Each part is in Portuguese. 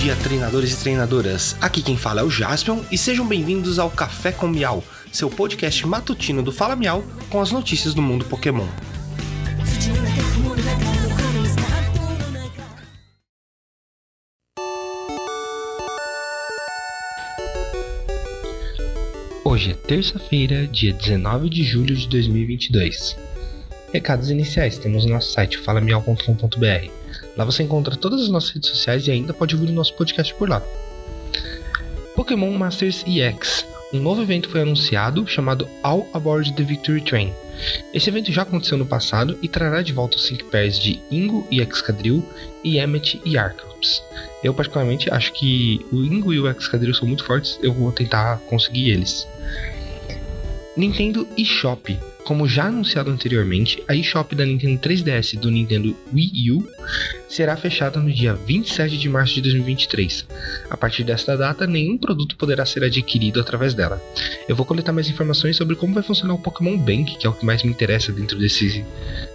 dia, treinadores e treinadoras. Aqui quem fala é o Jaspion e sejam bem-vindos ao Café com Miau, seu podcast matutino do Fala Miau com as notícias do mundo Pokémon. Hoje é terça-feira, dia 19 de julho de 2022. Recados iniciais: temos o nosso site falamial.com.br. Lá você encontra todas as nossas redes sociais e ainda pode ouvir o nosso podcast por lá. Pokémon Masters EX. Um novo evento foi anunciado chamado All Aboard the Victory Train. Esse evento já aconteceu no passado e trará de volta os 5 pairs de Ingo e Excadrill e Emmet e Arceus. Eu particularmente acho que o Ingo e o Excadrill são muito fortes, eu vou tentar conseguir eles. Nintendo eShop como já anunciado anteriormente, a eShop da Nintendo 3DS e do Nintendo Wii U será fechada no dia 27 de março de 2023. A partir desta data, nenhum produto poderá ser adquirido através dela. Eu vou coletar mais informações sobre como vai funcionar o Pokémon Bank, que é o que mais me interessa dentro desse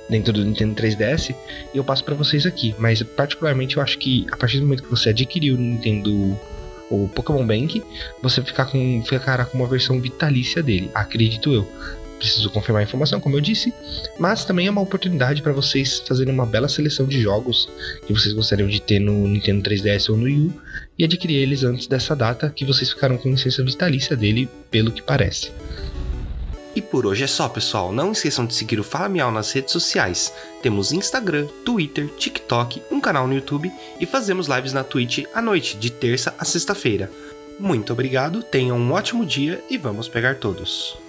dentro do Nintendo 3DS, e eu passo para vocês aqui. Mas particularmente eu acho que a partir do momento que você adquiriu o Nintendo o Pokémon Bank, você ficar com, ficará com uma versão vitalícia dele, acredito eu preciso confirmar a informação, como eu disse, mas também é uma oportunidade para vocês fazerem uma bela seleção de jogos que vocês gostariam de ter no Nintendo 3DS ou no Wii U e adquirir eles antes dessa data, que vocês ficaram com licença vitalícia dele, pelo que parece. E por hoje é só, pessoal. Não esqueçam de seguir o Fala Miau nas redes sociais. Temos Instagram, Twitter, TikTok, um canal no YouTube e fazemos lives na Twitch à noite, de terça a sexta-feira. Muito obrigado, tenham um ótimo dia e vamos pegar todos.